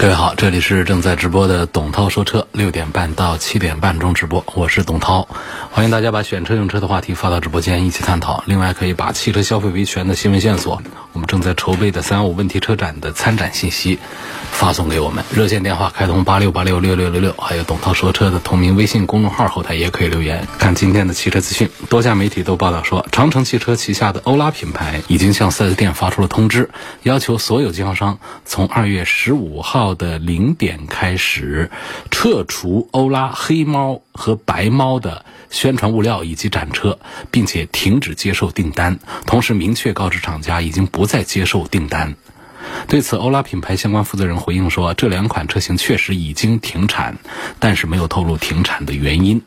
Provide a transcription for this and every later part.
各位好，这里是正在直播的董涛说车，六点半到七点半钟直播，我是董涛，欢迎大家把选车用车的话题发到直播间一起探讨。另外可以把汽车消费维权的新闻线索，我们正在筹备的三幺五问题车展的参展信息发送给我们。热线电话开通八六八六六六六六，还有董涛说车的同名微信公众号后台也可以留言。看今天的汽车资讯，多家媒体都报道说，长城汽车旗下的欧拉品牌已经向 4S 店发出了通知，要求所有经销商从二月十五号。的零点开始，撤除欧拉黑猫和白猫的宣传物料以及展车，并且停止接受订单。同时明确告知厂家，已经不再接受订单。对此，欧拉品牌相关负责人回应说，这两款车型确实已经停产，但是没有透露停产的原因。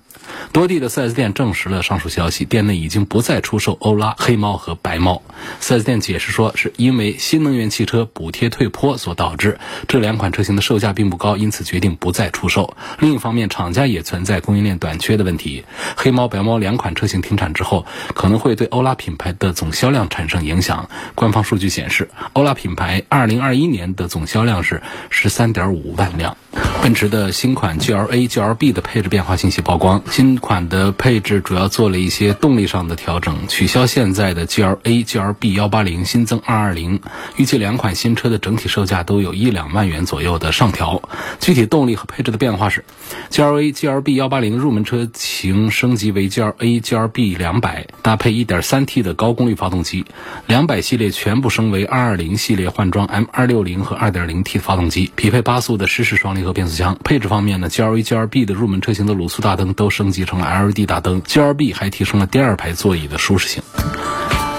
多地的 4S 店证实了上述消息，店内已经不再出售欧拉黑猫和白猫。4S 店解释说，是因为新能源汽车补贴退坡所导致，这两款车型的售价并不高，因此决定不再出售。另一方面，厂家也存在供应链短缺的问题。黑猫、白猫两款车型停产之后，可能会对欧拉品牌的总销量产生影响。官方数据显示，欧拉品牌2021年的总销量是13.5万辆。奔驰的新款 GLA、GLB 的配置变化信息曝光。新款的配置主要做了一些动力上的调整，取消现在的 GLA、GLB 幺八零，新增二二零。预计两款新车的整体售价都有一两万元左右的上调。具体动力和配置的变化是：GLA、GLB 幺八零入门车型升级为 GLA、GLB 两百，搭配一点三 T 的高功率发动机；两百系列全部升为二二零系列，换装 M 二六零和二点零 T 发动机，匹配八速的湿式双离合变速箱。配置方面呢，GLA、GLB 的入门车型的卤素大灯都是升级成了 LED 大灯，GLB 还提升了第二排座椅的舒适性。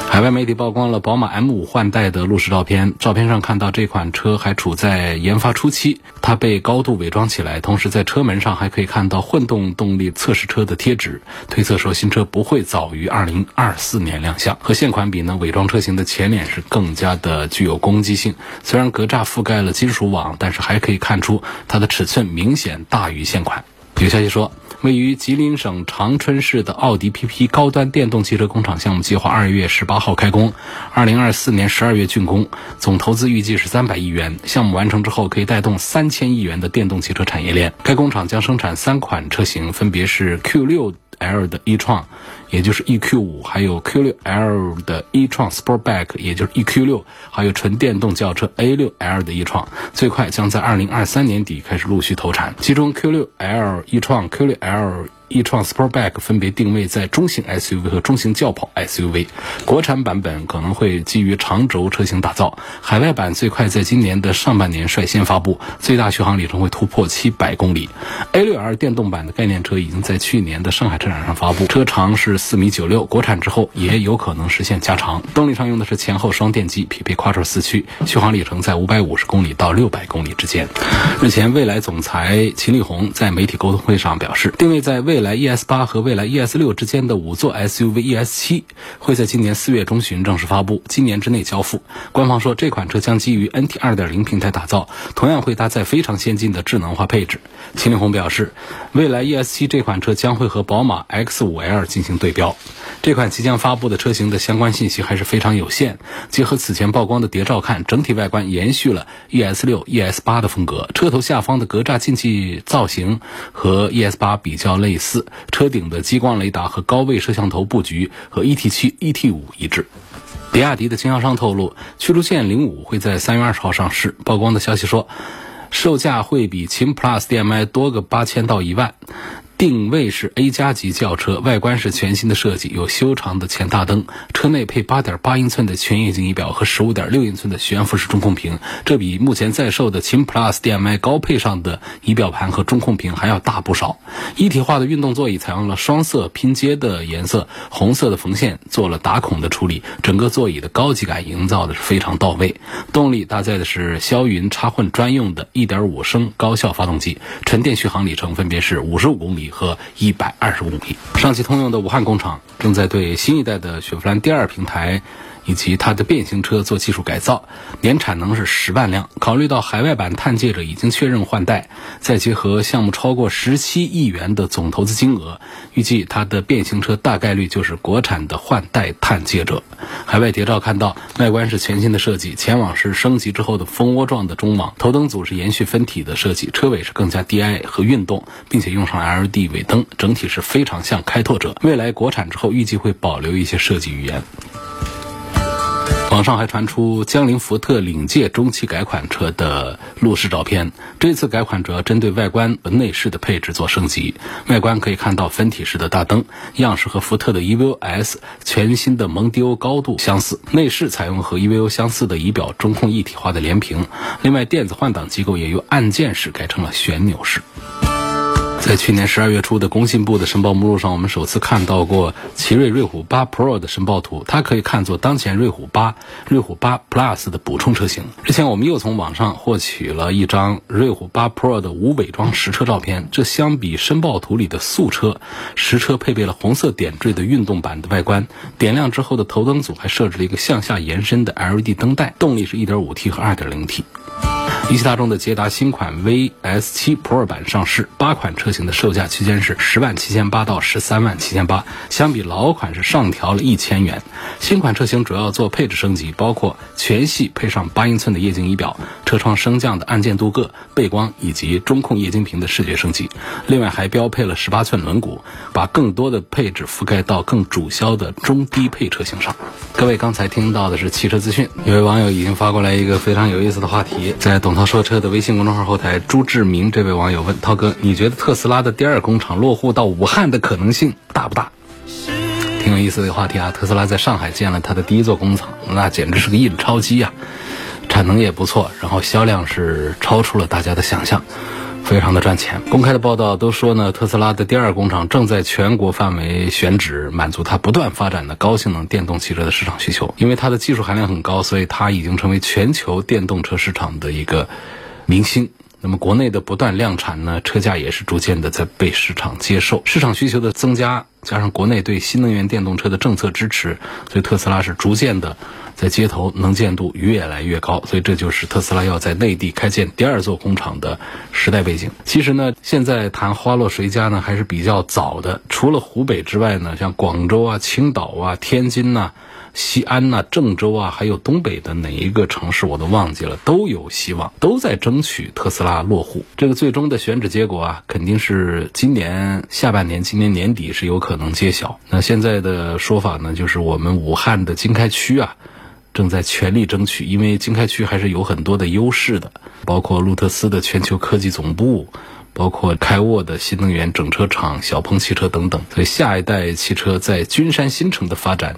海外媒体曝光了宝马 M5 换代的路试照片，照片上看到这款车还处在研发初期，它被高度伪装起来，同时在车门上还可以看到混动动力测试车的贴纸。推测说新车不会早于2024年亮相。和现款比呢，伪装车型的前脸是更加的具有攻击性。虽然格栅覆盖了金属网，但是还可以看出它的尺寸明显大于现款。有消息说。位于吉林省长春市的奥迪 PP 高端电动汽车工厂项目计划二月十八号开工，二零二四年十二月竣工，总投资预计是三百亿元。项目完成之后，可以带动三千亿元的电动汽车产业链。该工厂将生产三款车型，分别是 Q 六 L 的 e 创。也就是 EQ 五，还有 Q 六 L 的 e 创 Sportback，也就是 EQ 六，还有纯电动轿车 A 六 L 的 e 创，最快将在二零二三年底开始陆续投产。其中 Q 六 L 一创、Q 六 L。our e 创 Sportback 分别定位在中型 SUV 和中型轿跑 SUV，国产版本可能会基于长轴车型打造，海外版最快在今年的上半年率先发布，最大续航里程会突破七百公里。A6L 电动版的概念车已经在去年的上海车展上发布，车长是四米九六，国产之后也有可能实现加长。动力上用的是前后双电机，匹配 Quattro 四驱，续航里程在五百五十公里到六百公里之间。日前，蔚来总裁秦力红在媒体沟通会上表示，定位在未来。来 ES 八和蔚来 ES 六之间的五座 SUV ES 七会在今年四月中旬正式发布，今年之内交付。官方说这款车将基于 NT 二点零平台打造，同样会搭载非常先进的智能化配置。秦力红表示，蔚来 ES 七这款车将会和宝马 X 五 L 进行对标。这款即将发布的车型的相关信息还是非常有限。结合此前曝光的谍照看，整体外观延续了 ES 六、ES 八的风格，车头下方的格栅进气造型和 ES 八比较类似，四车顶的激光雷达和高位摄像头布局和 ET 七、ET 五一致。比亚迪的经销商透露，驱逐舰零五会在三月二十号上市。曝光的消息说，售价会比秦 PLUS DM-i 多个八千到一万。定位是 A 加级轿车，外观是全新的设计，有修长的前大灯，车内配8.8英寸的全液晶仪表和15.6英寸的悬浮式中控屏，这比目前在售的秦 PLUS DM-i 高配上的仪表盘和中控屏还要大不少。一体化的运动座椅采用了双色拼接的颜色，红色的缝线做了打孔的处理，整个座椅的高级感营造的是非常到位。动力搭载的是霄云插混专用的1.5升高效发动机，纯电续航里程分别是55公里。和一百二十公里。上汽通用的武汉工厂正在对新一代的雪佛兰第二平台以及它的变形车做技术改造，年产能是十万辆。考虑到海外版探界者已经确认换代，再结合项目超过十七亿元的总投资金额，预计它的变形车大概率就是国产的换代探界者。海外谍照看到，外观是全新的设计，前网是升级之后的蜂窝状的中网，头灯组是延续分体的设计，车尾是更加 DI 和运动，并且用上了 LED 尾灯，整体是非常像开拓者。未来国产之后，预计会保留一些设计语言。网上还传出江铃福特领界中期改款车的路试照片。这次改款主要针对外观和内饰的配置做升级。外观可以看到分体式的大灯，样式和福特的 EVO S 全新的蒙迪欧高度相似。内饰采用和 EVO 相似的仪表中控一体化的连屏。另外，电子换挡机构也由按键式改成了旋钮式。在去年十二月初的工信部的申报目录上，我们首次看到过奇瑞瑞虎八 Pro 的申报图，它可以看作当前瑞虎八、瑞虎八 Plus 的补充车型。之前我们又从网上获取了一张瑞虎八 Pro 的无伪装实车照片，这相比申报图里的素车，实车配备了红色点缀的运动版的外观，点亮之后的头灯组还设置了一个向下延伸的 LED 灯带，动力是一点五 T 和二点零 T。一汽大众的捷达新款 VS7 Pro 版上市，八款车型的售价区间是十万七千八到十三万七千八，相比老款是上调了一千元。新款车型主要做配置升级，包括全系配上八英寸的液晶仪表，车窗升降的按键镀铬、背光以及中控液晶屏的视觉升级。另外还标配了十八寸轮毂，把更多的配置覆盖到更主销的中低配车型上。各位刚才听到的是汽车资讯，有位网友已经发过来一个非常有意思的话题，在董。涛说车的微信公众号后台，朱志明这位网友问涛哥：“你觉得特斯拉的第二工厂落户到武汉的可能性大不大？”挺有意思的话题啊！特斯拉在上海建了它的第一座工厂，那简直是个印钞机啊！产能也不错，然后销量是超出了大家的想象。非常的赚钱。公开的报道都说呢，特斯拉的第二工厂正在全国范围选址，满足它不断发展的高性能电动汽车的市场需求。因为它的技术含量很高，所以它已经成为全球电动车市场的一个明星。那么国内的不断量产呢，车价也是逐渐的在被市场接受。市场需求的增加，加上国内对新能源电动车的政策支持，所以特斯拉是逐渐的。在街头能见度越来越高，所以这就是特斯拉要在内地开建第二座工厂的时代背景。其实呢，现在谈花落谁家呢，还是比较早的。除了湖北之外呢，像广州啊、青岛啊、天津呐、西安呐、郑州啊，还有东北的哪一个城市我都忘记了，都有希望，都在争取特斯拉落户。这个最终的选址结果啊，肯定是今年下半年、今年年底是有可能揭晓。那现在的说法呢，就是我们武汉的经开区啊。正在全力争取，因为经开区还是有很多的优势的，包括路特斯的全球科技总部，包括开沃的新能源整车厂、小鹏汽车等等，所以下一代汽车在君山新城的发展。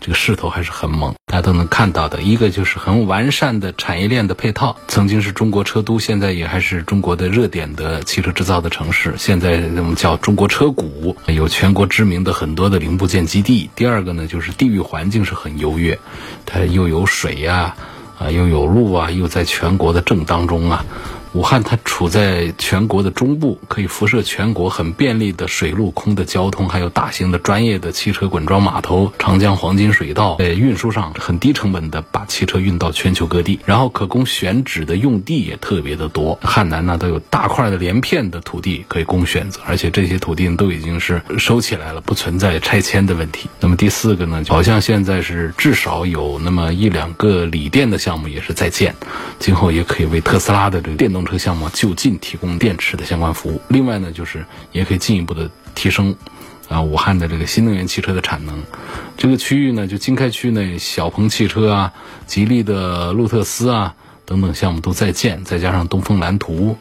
这个势头还是很猛，大家都能看到的。一个就是很完善的产业链的配套，曾经是中国车都，现在也还是中国的热点的汽车制造的城市。现在我们叫中国车谷，有全国知名的很多的零部件基地。第二个呢，就是地域环境是很优越，它又有水呀，啊，又有路啊，又在全国的正当中啊。武汉它处在全国的中部，可以辐射全国，很便利的水陆空的交通，还有大型的专业的汽车滚装码头，长江黄金水道，在运输上很低成本的把汽车运到全球各地，然后可供选址的用地也特别的多。汉南呢都有大块的连片的土地可以供选择，而且这些土地都已经是收起来了，不存在拆迁的问题。那么第四个呢，好像现在是至少有那么一两个锂电的项目也是在建，今后也可以为特斯拉的这个电动。动车项目就近提供电池的相关服务。另外呢，就是也可以进一步的提升啊武汉的这个新能源汽车的产能。这个区域呢，就经开区内，小鹏汽车啊、吉利的路特斯啊等等项目都在建，再加上东风蓝图，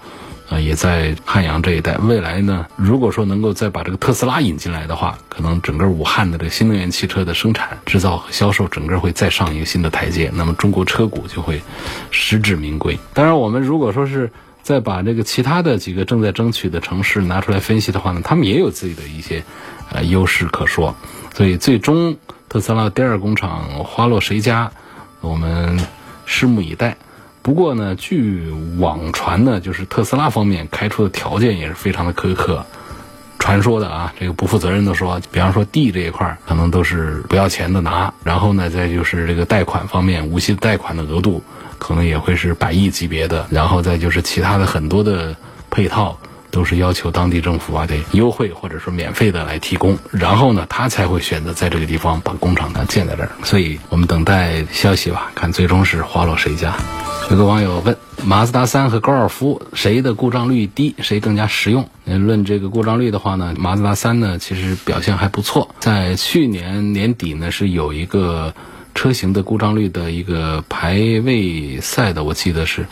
呃，也在汉阳这一带。未来呢，如果说能够再把这个特斯拉引进来的话，可能整个武汉的这个新能源汽车的生产、制造和销售，整个会再上一个新的台阶。那么中国车股就会实至名归。当然，我们如果说是再把这个其他的几个正在争取的城市拿出来分析的话呢，他们也有自己的一些呃优势可说。所以最终特斯拉第二工厂花落谁家，我们拭目以待。不过呢，据网传呢，就是特斯拉方面开出的条件也是非常的苛刻。传说的啊，这个不负责任的说，比方说地这一块可能都是不要钱的拿，然后呢，再就是这个贷款方面，无息贷款的额度可能也会是百亿级别的，然后再就是其他的很多的配套。都是要求当地政府啊得优惠或者说免费的来提供，然后呢，他才会选择在这个地方把工厂呢建在这儿。所以我们等待消息吧，看最终是花落谁家。有个网友问：马自达三和高尔夫谁的故障率低，谁更加实用？论这个故障率的话呢，马自达三呢其实表现还不错，在去年年底呢是有一个车型的故障率的一个排位赛的，我记得是。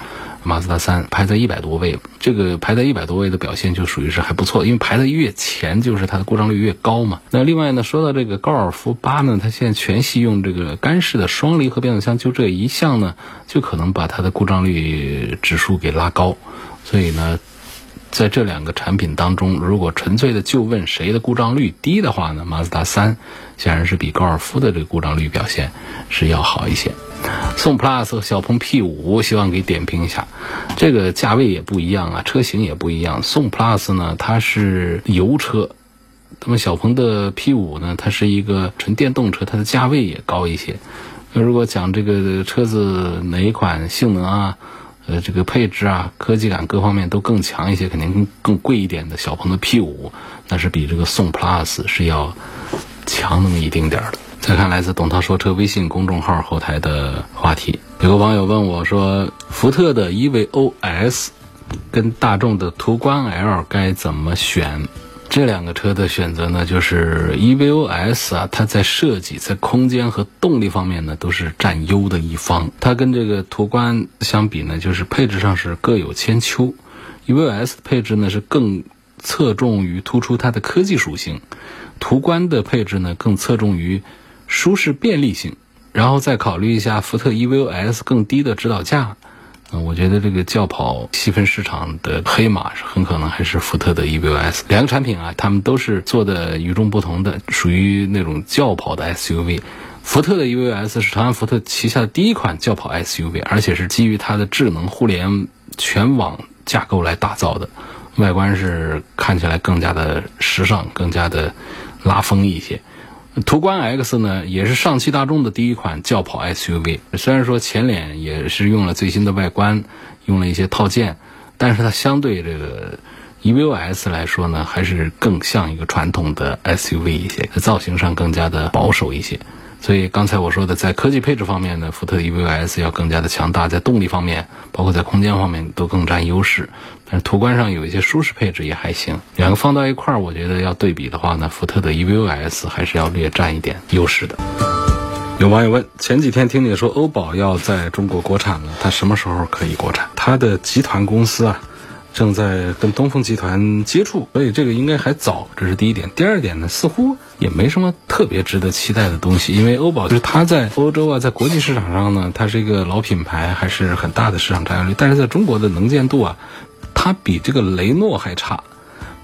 马自达三排在一百多位，这个排在一百多位的表现就属于是还不错，因为排的越前就是它的故障率越高嘛。那另外呢，说到这个高尔夫八呢，它现在全系用这个干式的双离合变速箱，就这一项呢，就可能把它的故障率指数给拉高。所以呢，在这两个产品当中，如果纯粹的就问谁的故障率低的话呢，马自达三显然是比高尔夫的这个故障率表现是要好一些。宋 Plus 和小鹏 P 五，希望给点评一下。这个价位也不一样啊，车型也不一样。宋 Plus 呢，它是油车；那么小鹏的 P 五呢，它是一个纯电动车，它的价位也高一些。那如果讲这个车子哪一款性能啊，呃，这个配置啊，科技感各方面都更强一些，肯定更贵一点的小鹏的 P 五，那是比这个宋 Plus 是要强那么一丁点儿的。再看来自董涛说车微信公众号后台的话题，有个网友问我说：“福特的 EVO S 跟大众的途观 L 该怎么选？”这两个车的选择呢，就是 EVO S 啊，它在设计、在空间和动力方面呢都是占优的一方。它跟这个途观相比呢，就是配置上是各有千秋。EVO S 的配置呢是更侧重于突出它的科技属性，途观的配置呢更侧重于。舒适便利性，然后再考虑一下福特 EVO S 更低的指导价，嗯，我觉得这个轿跑细分市场的黑马是很可能还是福特的 EVO S。两个产品啊，他们都是做的与众不同的，属于那种轿跑的 SUV。福特的 EVO S 是长安福特旗下的第一款轿跑 SUV，而且是基于它的智能互联全网架构来打造的，外观是看起来更加的时尚，更加的拉风一些。途观 X 呢，也是上汽大众的第一款轿跑 SUV。虽然说前脸也是用了最新的外观，用了一些套件，但是它相对这个 EVO S 来说呢，还是更像一个传统的 SUV 一些，造型上更加的保守一些。所以刚才我说的，在科技配置方面呢，福特 EVO S 要更加的强大，在动力方面，包括在空间方面都更占优势。但途观上有一些舒适配置也还行。两个放到一块儿，我觉得要对比的话呢，福特的 EVO S 还是要略占一点优势的。有网友问：前几天听你说欧宝要在中国国产了，它什么时候可以国产？它的集团公司啊？正在跟东风集团接触，所以这个应该还早，这是第一点。第二点呢，似乎也没什么特别值得期待的东西，因为欧宝就是它在欧洲啊，在国际市场上呢，它是一个老品牌，还是很大的市场占有率。但是在中国的能见度啊，它比这个雷诺还差。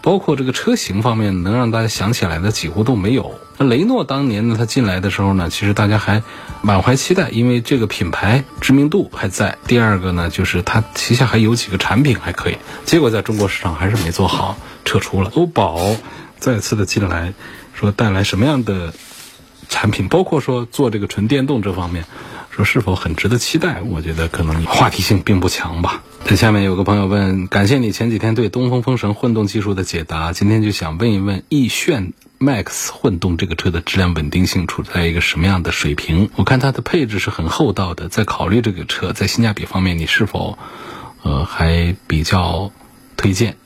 包括这个车型方面，能让大家想起来的几乎都没有。那雷诺当年呢，它进来的时候呢，其实大家还满怀期待，因为这个品牌知名度还在。第二个呢，就是它旗下还有几个产品还可以。结果在中国市场还是没做好，撤出了。欧宝再次的进来，说带来什么样的产品，包括说做这个纯电动这方面。说是否很值得期待？我觉得可能话题性并不强吧。在下面有个朋友问：感谢你前几天对东风风神混动技术的解答，今天就想问一问奕炫 MAX 混动这个车的质量稳定性处在一个什么样的水平？我看它的配置是很厚道的，在考虑这个车在性价比方面，你是否呃还比较推荐？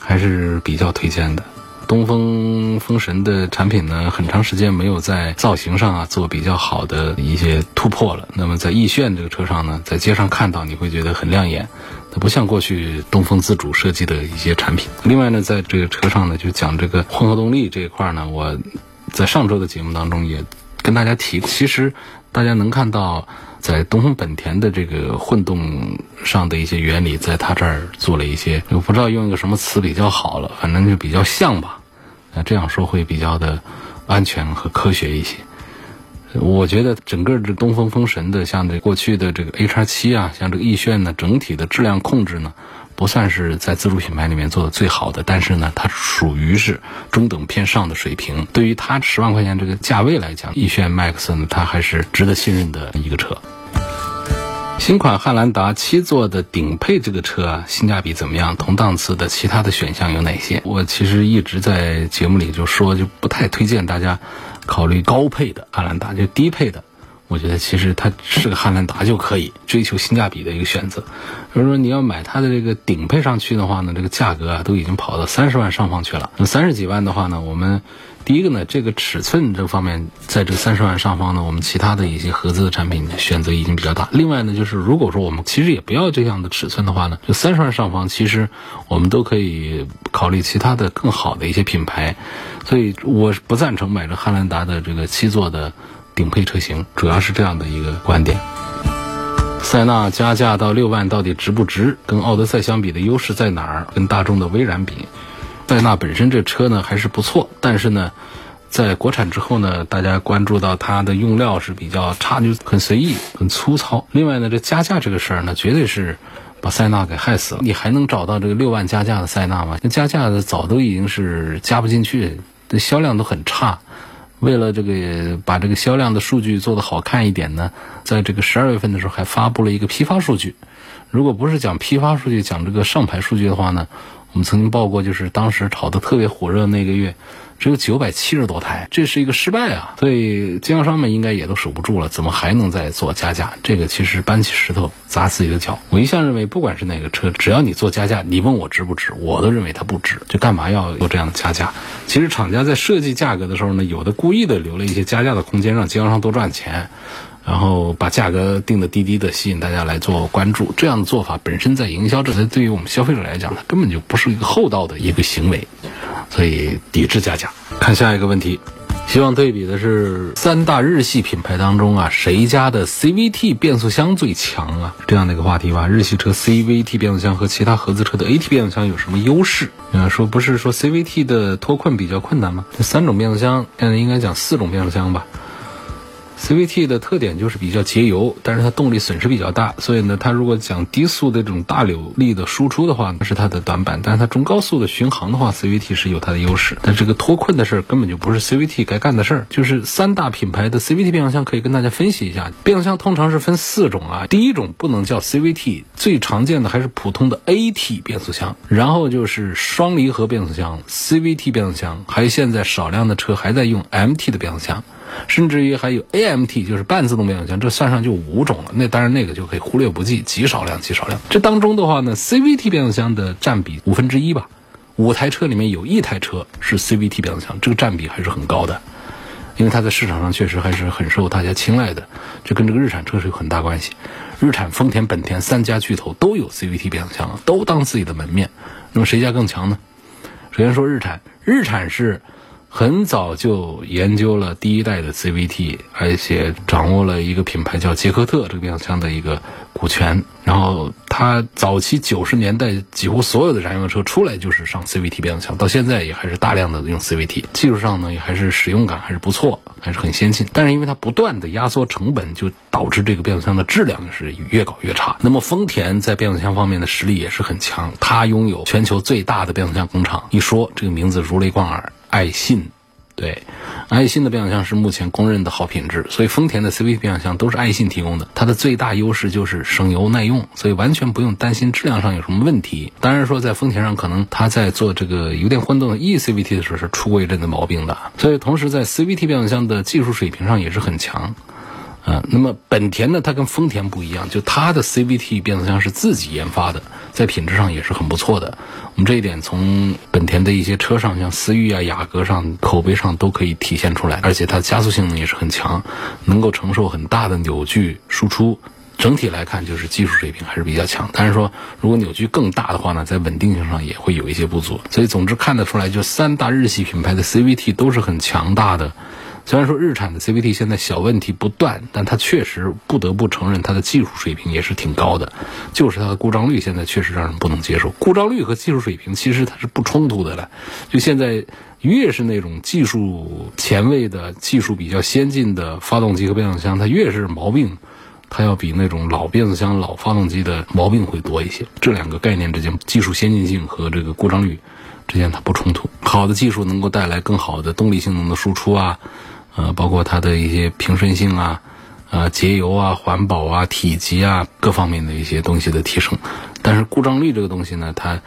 还是比较推荐的？东风风神的产品呢，很长时间没有在造型上啊做比较好的一些突破了。那么在奕炫这个车上呢，在街上看到你会觉得很亮眼，它不像过去东风自主设计的一些产品。另外呢，在这个车上呢，就讲这个混合动力这一块呢，我在上周的节目当中也跟大家提，其实大家能看到。在东风本田的这个混动上的一些原理，在它这儿做了一些，我不知道用一个什么词比较好了，反正就比较像吧。那这样说会比较的安全和科学一些。我觉得整个这东风风神的，像这过去的这个 A 叉七啊，像这个奕炫呢，整体的质量控制呢。不算是在自主品牌里面做的最好的，但是呢，它属于是中等偏上的水平。对于它十万块钱这个价位来讲，奕炫 MAX 呢，它还是值得信任的一个车。新款汉兰达七座的顶配这个车啊，性价比怎么样？同档次的其他的选项有哪些？我其实一直在节目里就说，就不太推荐大家考虑高配的汉兰达，就低配的。我觉得其实它是个汉兰达就可以追求性价比的一个选择。如果说你要买它的这个顶配上去的话呢，这个价格啊都已经跑到三十万上方去了。那三十几万的话呢，我们第一个呢，这个尺寸这方面，在这三十万上方呢，我们其他的一些合资的产品选择已经比较大。另外呢，就是如果说我们其实也不要这样的尺寸的话呢，就三十万上方，其实我们都可以考虑其他的更好的一些品牌。所以我不赞成买这汉兰达的这个七座的。顶配车型主要是这样的一个观点。塞纳加价到六万到底值不值？跟奥德赛相比的优势在哪儿？跟大众的威然比，塞纳本身这车呢还是不错，但是呢，在国产之后呢，大家关注到它的用料是比较差，就很随意、很粗糙。另外呢，这加价这个事儿呢，绝对是把塞纳给害死了。你还能找到这个六万加价的塞纳吗？那加价的早都已经是加不进去，这销量都很差。为了这个把这个销量的数据做得好看一点呢，在这个十二月份的时候还发布了一个批发数据。如果不是讲批发数据，讲这个上牌数据的话呢，我们曾经报过，就是当时炒得特别火热那个月。只有九百七十多台，这是一个失败啊！所以经销商们应该也都守不住了，怎么还能再做加价？这个其实搬起石头砸自己的脚。我一向认为，不管是哪个车，只要你做加价，你问我值不值，我都认为它不值。就干嘛要做这样的加价？其实厂家在设计价格的时候呢，有的故意的留了一些加价的空间，让经销商多赚钱，然后把价格定的低低的，吸引大家来做关注。这样的做法本身在营销这，对于我们消费者来讲，它根本就不是一个厚道的一个行为。所以抵制加价。看下一个问题，希望对比的是三大日系品牌当中啊，谁家的 CVT 变速箱最强啊？这样的一个话题吧。日系车 CVT 变速箱和其他合资车的 AT 变速箱有什么优势？啊，说不是说 CVT 的脱困比较困难吗？这三种变速箱，现在应该讲四种变速箱吧。CVT 的特点就是比较节油，但是它动力损失比较大，所以呢，它如果讲低速的这种大扭力的输出的话，那是它的短板。但是它中高速的巡航的话，CVT 是有它的优势。但这个脱困的事儿根本就不是 CVT 该干的事儿。就是三大品牌的 CVT 变速箱可以跟大家分析一下，变速箱通常是分四种啊。第一种不能叫 CVT，最常见的还是普通的 AT 变速箱，然后就是双离合变速箱 CVT 变速箱，还有现在少量的车还在用 MT 的变速箱。甚至于还有 AMT，就是半自动变速箱，这算上就五种了。那当然那个就可以忽略不计，极少量，极少量。这当中的话呢，CVT 变速箱的占比五分之一吧，五台车里面有一台车是 CVT 变速箱，这个占比还是很高的。因为它在市场上确实还是很受大家青睐的，这跟这个日产车是有很大关系。日产、丰田、本田三家巨头都有 CVT 变速箱，都当自己的门面。那么谁家更强呢？首先说日产，日产是。很早就研究了第一代的 CVT，而且掌握了一个品牌叫杰克特这个变速箱的一个股权。然后他早期九十年代几乎所有的燃油车出来就是上 CVT 变速箱，到现在也还是大量的用 CVT。技术上呢也还是使用感还是不错，还是很先进。但是因为它不断的压缩成本，就导致这个变速箱的质量是越搞越差。那么丰田在变速箱方面的实力也是很强，它拥有全球最大的变速箱工厂。一说这个名字如雷贯耳。爱信，对，爱信的变速箱是目前公认的好品质，所以丰田的 CVT 变速箱都是爱信提供的。它的最大优势就是省油耐用，所以完全不用担心质量上有什么问题。当然说在丰田上，可能它在做这个油电混动的 eCVT 的时候是出过一阵子毛病的。所以同时在 CVT 变速箱的技术水平上也是很强。啊，那么本田呢，它跟丰田不一样，就它的 CVT 变速箱是自己研发的。在品质上也是很不错的。我们这一点从本田的一些车上，像思域啊、雅阁上，口碑上都可以体现出来。而且它加速性能也是很强，能够承受很大的扭矩输出。整体来看，就是技术水平还是比较强。但是说，如果扭矩更大的话呢，在稳定性上也会有一些不足。所以，总之看得出来，就三大日系品牌的 CVT 都是很强大的。虽然说日产的 CVT 现在小问题不断，但它确实不得不承认它的技术水平也是挺高的。就是它的故障率现在确实让人不能接受。故障率和技术水平其实它是不冲突的了。就现在越是那种技术前卫的、技术比较先进的发动机和变速箱，它越是毛病。它要比那种老变速箱、老发动机的毛病会多一些。这两个概念之间，技术先进性和这个故障率之间它不冲突。好的技术能够带来更好的动力性能的输出啊，呃，包括它的一些平顺性啊、呃节油啊、环保啊、体积啊各方面的一些东西的提升。但是故障率这个东西呢，它。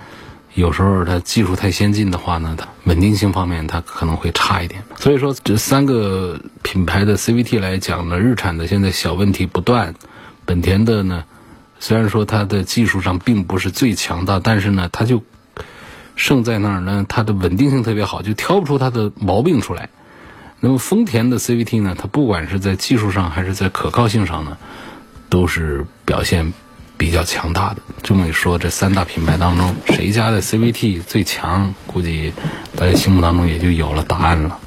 有时候它技术太先进的话呢，它稳定性方面它可能会差一点。所以说这三个品牌的 CVT 来讲呢，日产的现在小问题不断，本田的呢，虽然说它的技术上并不是最强大，但是呢，它就胜在那儿呢，它的稳定性特别好，就挑不出它的毛病出来。那么丰田的 CVT 呢，它不管是在技术上还是在可靠性上呢，都是表现。比较强大的，这么一说，这三大品牌当中，谁家的 CVT 最强？估计大家心目当中也就有了答案了。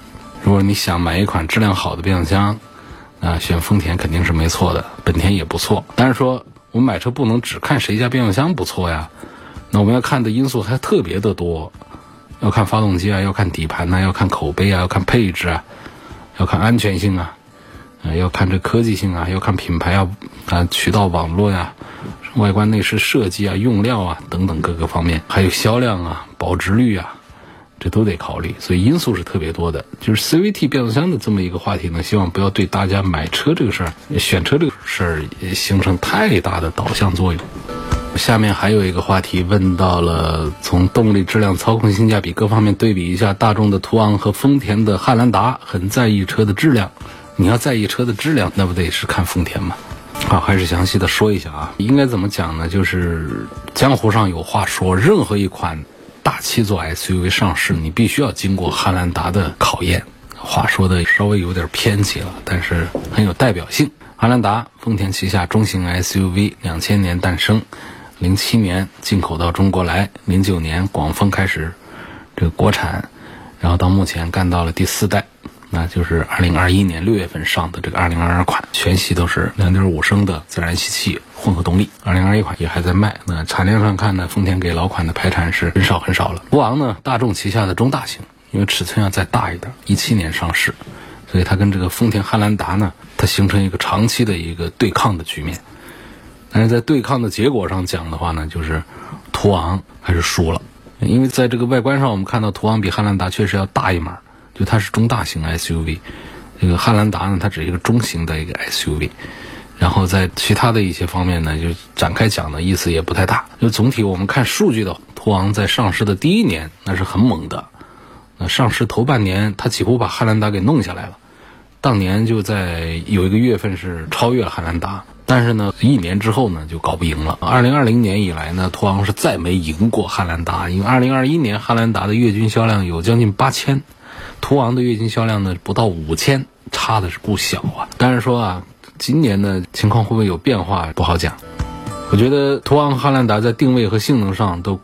如果你想买一款质量好的变速箱，啊，选丰田肯定是没错的，本田也不错。但是说我们买车不能只看谁家变速箱不错呀，那我们要看的因素还特别的多，要看发动机啊，要看底盘呐，要看口碑啊，要看配置啊，要看安全性啊，啊，要看这科技性啊，要看品牌啊，啊，渠道网络呀。外观内饰设计啊、用料啊等等各个方面，还有销量啊、保值率啊，这都得考虑，所以因素是特别多的。就是 CVT 变速箱的这么一个话题呢，希望不要对大家买车这个事儿、选车这个事儿形成太大的导向作用。下面还有一个话题问到了，从动力、质量、操控性价比各方面对比一下，大众的途昂和丰田的汉兰达，很在意车的质量。你要在意车的质量，那不得是看丰田吗？好，还是详细的说一下啊。应该怎么讲呢？就是江湖上有话说，任何一款大七座 SUV 上市，你必须要经过汉兰达的考验。话说的稍微有点偏激了，但是很有代表性。汉兰达，丰田旗下中型 SUV，两千年诞生，零七年进口到中国来，零九年广丰开始这个国产，然后到目前干到了第四代。那就是二零二一年六月份上的这个二零二二款，全系都是两点五升的自然吸气混合动力。二零二一款也还在卖。那产量上看呢，丰田给老款的排产是很少很少了。途昂呢，大众旗下的中大型，因为尺寸要再大一点，一七年上市，所以它跟这个丰田汉兰达呢，它形成一个长期的一个对抗的局面。但是在对抗的结果上讲的话呢，就是途昂还是输了，因为在这个外观上，我们看到途昂比汉兰达确实要大一码。就它是中大型 SUV，这个汉兰达呢，它只是一个中型的一个 SUV，然后在其他的一些方面呢，就展开讲的意思也不太大。就总体我们看数据的，途昂在上市的第一年那是很猛的，那上市头半年它几乎把汉兰达给弄下来了，当年就在有一个月份是超越了汉兰达，但是呢，一年之后呢就搞不赢了。二零二零年以来呢，途昂是再没赢过汉兰达，因为二零二一年汉兰达的月均销量有将近八千。途昂的月均销量呢不到五千，差的是不小啊。但是说啊，今年的情况会不会有变化不好讲。我觉得途昂、汉兰达在定位和性能上都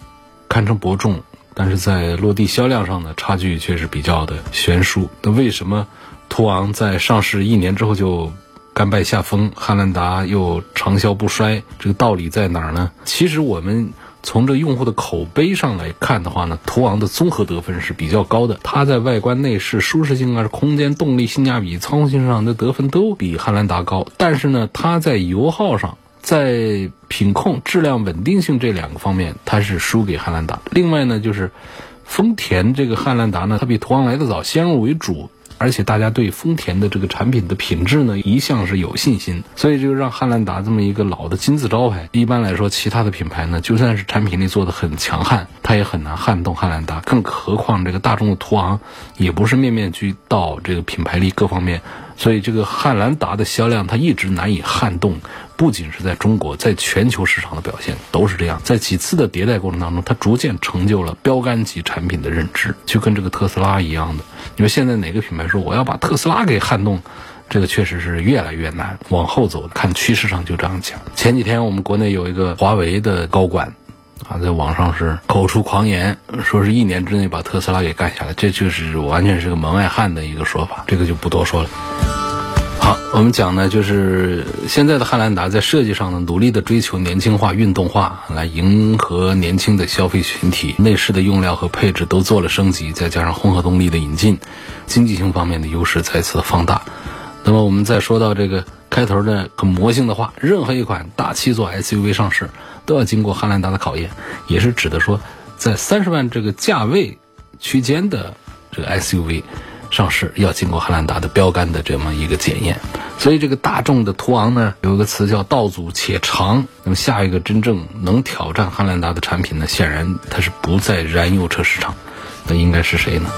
堪称伯仲，但是在落地销量上呢，差距却是比较的悬殊。那为什么途昂在上市一年之后就甘拜下风，汉兰达又长销不衰？这个道理在哪儿呢？其实我们。从这用户的口碑上来看的话呢，途昂的综合得分是比较高的。它在外观内饰、舒适性啊、空间、动力、性价比、操控性上的得分都比汉兰达高。但是呢，它在油耗上、在品控、质量稳定性这两个方面，它是输给汉兰达。另外呢，就是丰田这个汉兰达呢，它比途昂来的早，先入为主。而且大家对丰田的这个产品的品质呢，一向是有信心，所以就让汉兰达这么一个老的金字招牌。一般来说，其他的品牌呢，就算是产品力做的很强悍，它也很难撼动汉兰达。更何况这个大众的途昂，也不是面面俱到，这个品牌力各方面，所以这个汉兰达的销量它一直难以撼动不仅是在中国，在全球市场的表现都是这样。在几次的迭代过程当中，它逐渐成就了标杆级产品的认知，就跟这个特斯拉一样的。你说现在哪个品牌说我要把特斯拉给撼动？这个确实是越来越难。往后走，看趋势上就这样讲。前几天我们国内有一个华为的高管。啊，在网上是口出狂言，说是一年之内把特斯拉给干下来，这就是完全是个门外汉的一个说法，这个就不多说了。好，我们讲呢，就是现在的汉兰达在设计上呢，努力的追求年轻化、运动化，来迎合年轻的消费群体。内饰的用料和配置都做了升级，再加上混合动力的引进，经济性方面的优势再次放大。那么我们再说到这个开头的很魔性的话，任何一款大七座 SUV 上市。都要经过汉兰达的考验，也是指的说，在三十万这个价位区间的这个 SUV 上市，要经过汉兰达的标杆的这么一个检验。所以这个大众的途昂呢，有一个词叫“道阻且长”。那么下一个真正能挑战汉兰达的产品呢，显然它是不在燃油车市场，那应该是谁呢？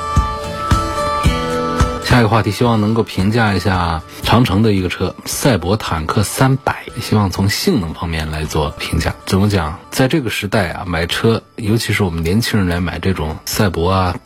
下一个话题，希望能够评价一下长城的一个车赛博坦克三百，希望从性能方面来做评价。怎么讲？在这个时代啊，买车，尤其是我们年轻人来买这种赛博啊、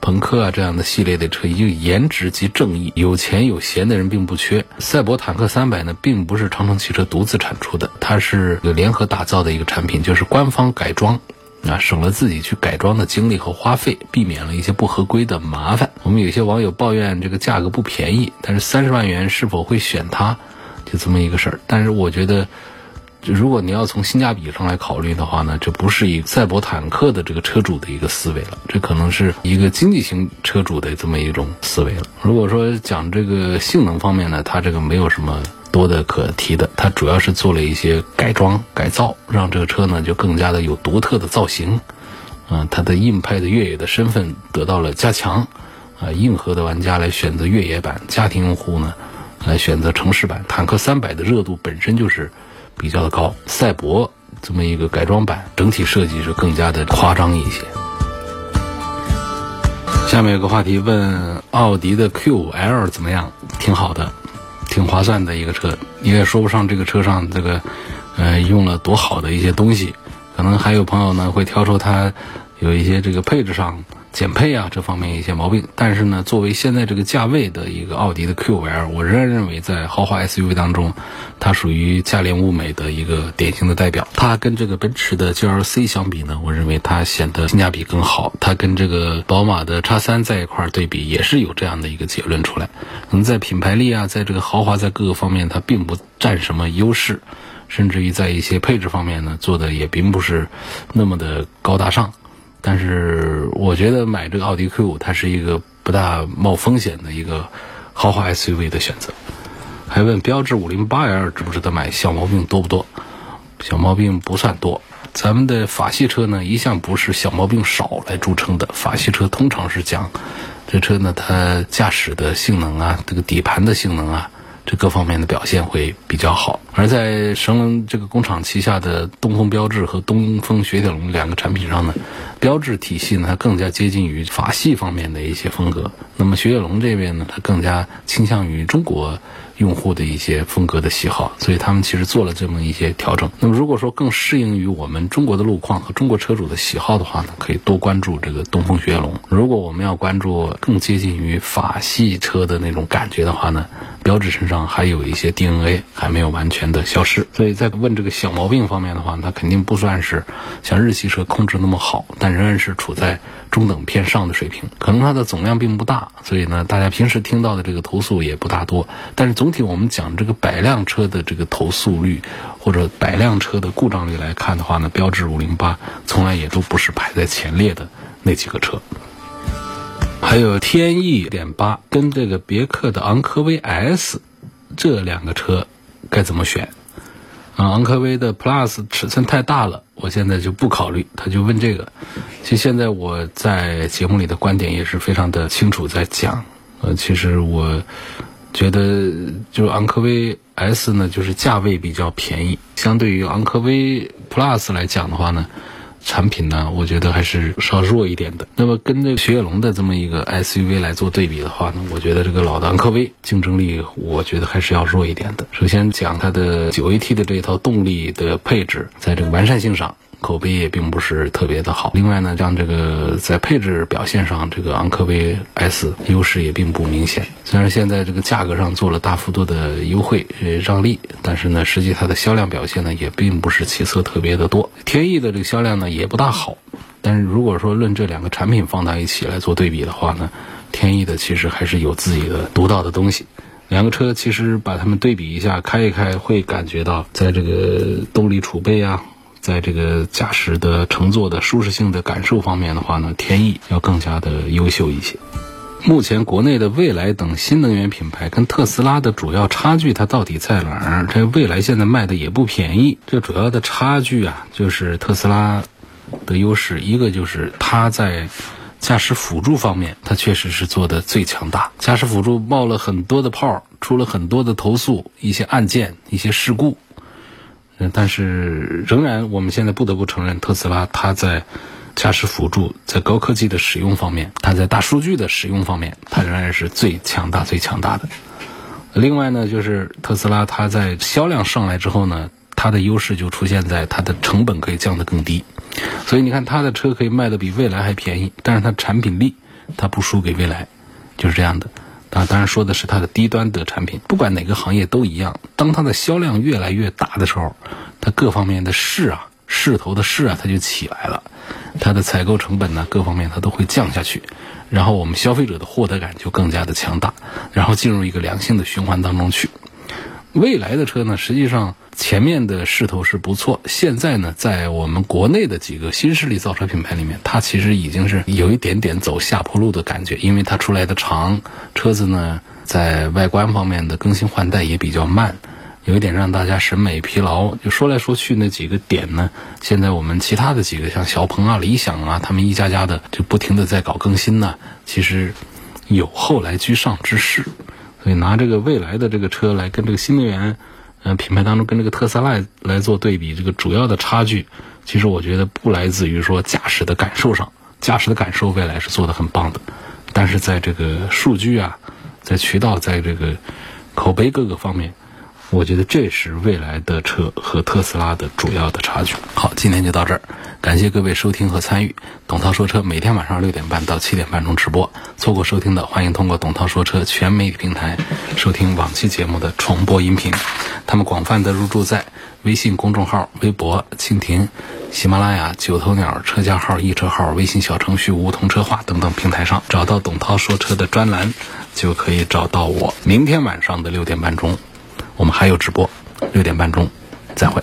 朋克啊这样的系列的车，一个颜值即正义，有钱有闲的人并不缺。赛博坦克三百呢，并不是长城汽车独自产出的，它是有联合打造的一个产品，就是官方改装。啊，省了自己去改装的精力和花费，避免了一些不合规的麻烦。我们有些网友抱怨这个价格不便宜，但是三十万元是否会选它，就这么一个事儿。但是我觉得，如果你要从性价比上来考虑的话呢，这不是以赛博坦克的这个车主的一个思维了，这可能是一个经济型车主的这么一种思维了。如果说讲这个性能方面呢，它这个没有什么。多的可提的，它主要是做了一些改装改造，让这个车呢就更加的有独特的造型，嗯，它的硬派的越野的身份得到了加强，啊，硬核的玩家来选择越野版，家庭用户呢来选择城市版。坦克三百的热度本身就是比较的高，赛博这么一个改装版，整体设计是更加的夸张一些。下面有个话题问奥迪的 QL 怎么样？挺好的。挺划算的一个车，你也说不上这个车上这个，呃，用了多好的一些东西。可能还有朋友呢会挑出它有一些这个配置上减配啊这方面一些毛病。但是呢，作为现在这个价位的一个奥迪的 Q5L，我仍然认为在豪华 SUV 当中，它属于价廉物美的一个典型的代表。它跟这个奔驰的 GLC 相比呢，我认为它显得性价比更好。它跟这个宝马的 X3 在一块儿对比，也是有这样的一个结论出来。可能在品牌力啊，在这个豪华，在各个方面，它并不占什么优势，甚至于在一些配置方面呢，做的也并不是那么的高大上。但是，我觉得买这个奥迪 Q 五，它是一个不大冒风险的一个豪华 SUV 的选择。还问标致五零八 L 值不值得买？小毛病多不多？小毛病不算多。咱们的法系车呢，一向不是小毛病少来著称的。法系车通常是讲。这车呢，它驾驶的性能啊，这个底盘的性能啊，这各方面的表现会比较好。而在神龙这个工厂旗下的东风标致和东风雪铁龙两个产品上呢，标致体系呢，它更加接近于法系方面的一些风格。那么雪铁龙这边呢，它更加倾向于中国。用户的一些风格的喜好，所以他们其实做了这么一些调整。那么如果说更适应于我们中国的路况和中国车主的喜好的话呢，可以多关注这个东风雪铁龙。如果我们要关注更接近于法系车的那种感觉的话呢，标志身上还有一些 DNA 还没有完全的消失。所以在问这个小毛病方面的话，它肯定不算是像日系车控制那么好，但仍然是处在。中等偏上的水平，可能它的总量并不大，所以呢，大家平时听到的这个投诉也不大多。但是总整体我们讲这个百辆车的这个投诉率，或者百辆车的故障率来看的话呢，标致五零八从来也都不是排在前列的那几个车。还有天翼点八跟这个别克的昂科威 S 这两个车该怎么选？啊，昂科威的 Plus 尺寸太大了，我现在就不考虑。他就问这个，其实现在我在节目里的观点也是非常的清楚，在讲。呃，其实我觉得，就是昂科威 S 呢，就是价位比较便宜，相对于昂科威 Plus 来讲的话呢，产品呢，我觉得还是稍弱一点的。那么跟这个雪铁龙的这么一个 SUV 来做对比的话呢，我觉得这个老的昂科威竞争力，我觉得还是要弱一点的。首先讲它的九 AT 的这一套动力的配置，在这个完善性上。口碑也并不是特别的好。另外呢，像这个在配置表现上，这个昂科威 S 优势也并不明显。虽然现在这个价格上做了大幅度的优惠呃让利，但是呢，实际它的销量表现呢也并不是起色特别的多。天翼的这个销量呢也不大好。但是如果说论这两个产品放在一起来做对比的话呢，天翼的其实还是有自己的独到的东西。两个车其实把它们对比一下，开一开会感觉到在这个动力储备啊。在这个驾驶的乘坐的舒适性的感受方面的话呢，天翼要更加的优秀一些。目前国内的蔚来等新能源品牌跟特斯拉的主要差距，它到底在哪儿？这蔚来现在卖的也不便宜。这主要的差距啊，就是特斯拉的优势，一个就是它在驾驶辅助方面，它确实是做的最强大。驾驶辅助冒了很多的泡，出了很多的投诉，一些案件，一些事故。但是仍然，我们现在不得不承认，特斯拉它在驾驶辅助、在高科技的使用方面，它在大数据的使用方面，它仍然是最强大、最强大的。另外呢，就是特斯拉它在销量上来之后呢，它的优势就出现在它的成本可以降得更低。所以你看，它的车可以卖得比蔚来还便宜，但是它产品力它不输给蔚来，就是这样的。啊，当然说的是它的低端的产品，不管哪个行业都一样。当它的销量越来越大的时候，它各方面的势啊，势头的势啊，它就起来了。它的采购成本呢，各方面它都会降下去，然后我们消费者的获得感就更加的强大，然后进入一个良性的循环当中去。未来的车呢，实际上。前面的势头是不错，现在呢，在我们国内的几个新势力造车品牌里面，它其实已经是有一点点走下坡路的感觉，因为它出来的长车子呢，在外观方面的更新换代也比较慢，有一点让大家审美疲劳。就说来说去那几个点呢，现在我们其他的几个像小鹏啊、理想啊，他们一家家的就不停的在搞更新呢，其实有后来居上之势，所以拿这个未来的这个车来跟这个新能源。嗯，品牌当中跟这个特斯拉来做对比，这个主要的差距，其实我觉得不来自于说驾驶的感受上，驾驶的感受未来是做的很棒的，但是在这个数据啊，在渠道，在这个口碑各个方面。我觉得这是未来的车和特斯拉的主要的差距。好，今天就到这儿，感谢各位收听和参与。董涛说车每天晚上六点半到七点半钟直播，错过收听的，欢迎通过董涛说车全媒体平台收听往期节目的重播音频。他们广泛的入驻在微信公众号、微博、蜻蜓、喜马拉雅、九头鸟车架号、易车号、微信小程序梧桐车话等等平台上，找到董涛说车的专栏，就可以找到我。明天晚上的六点半钟。我们还有直播，六点半钟，再会。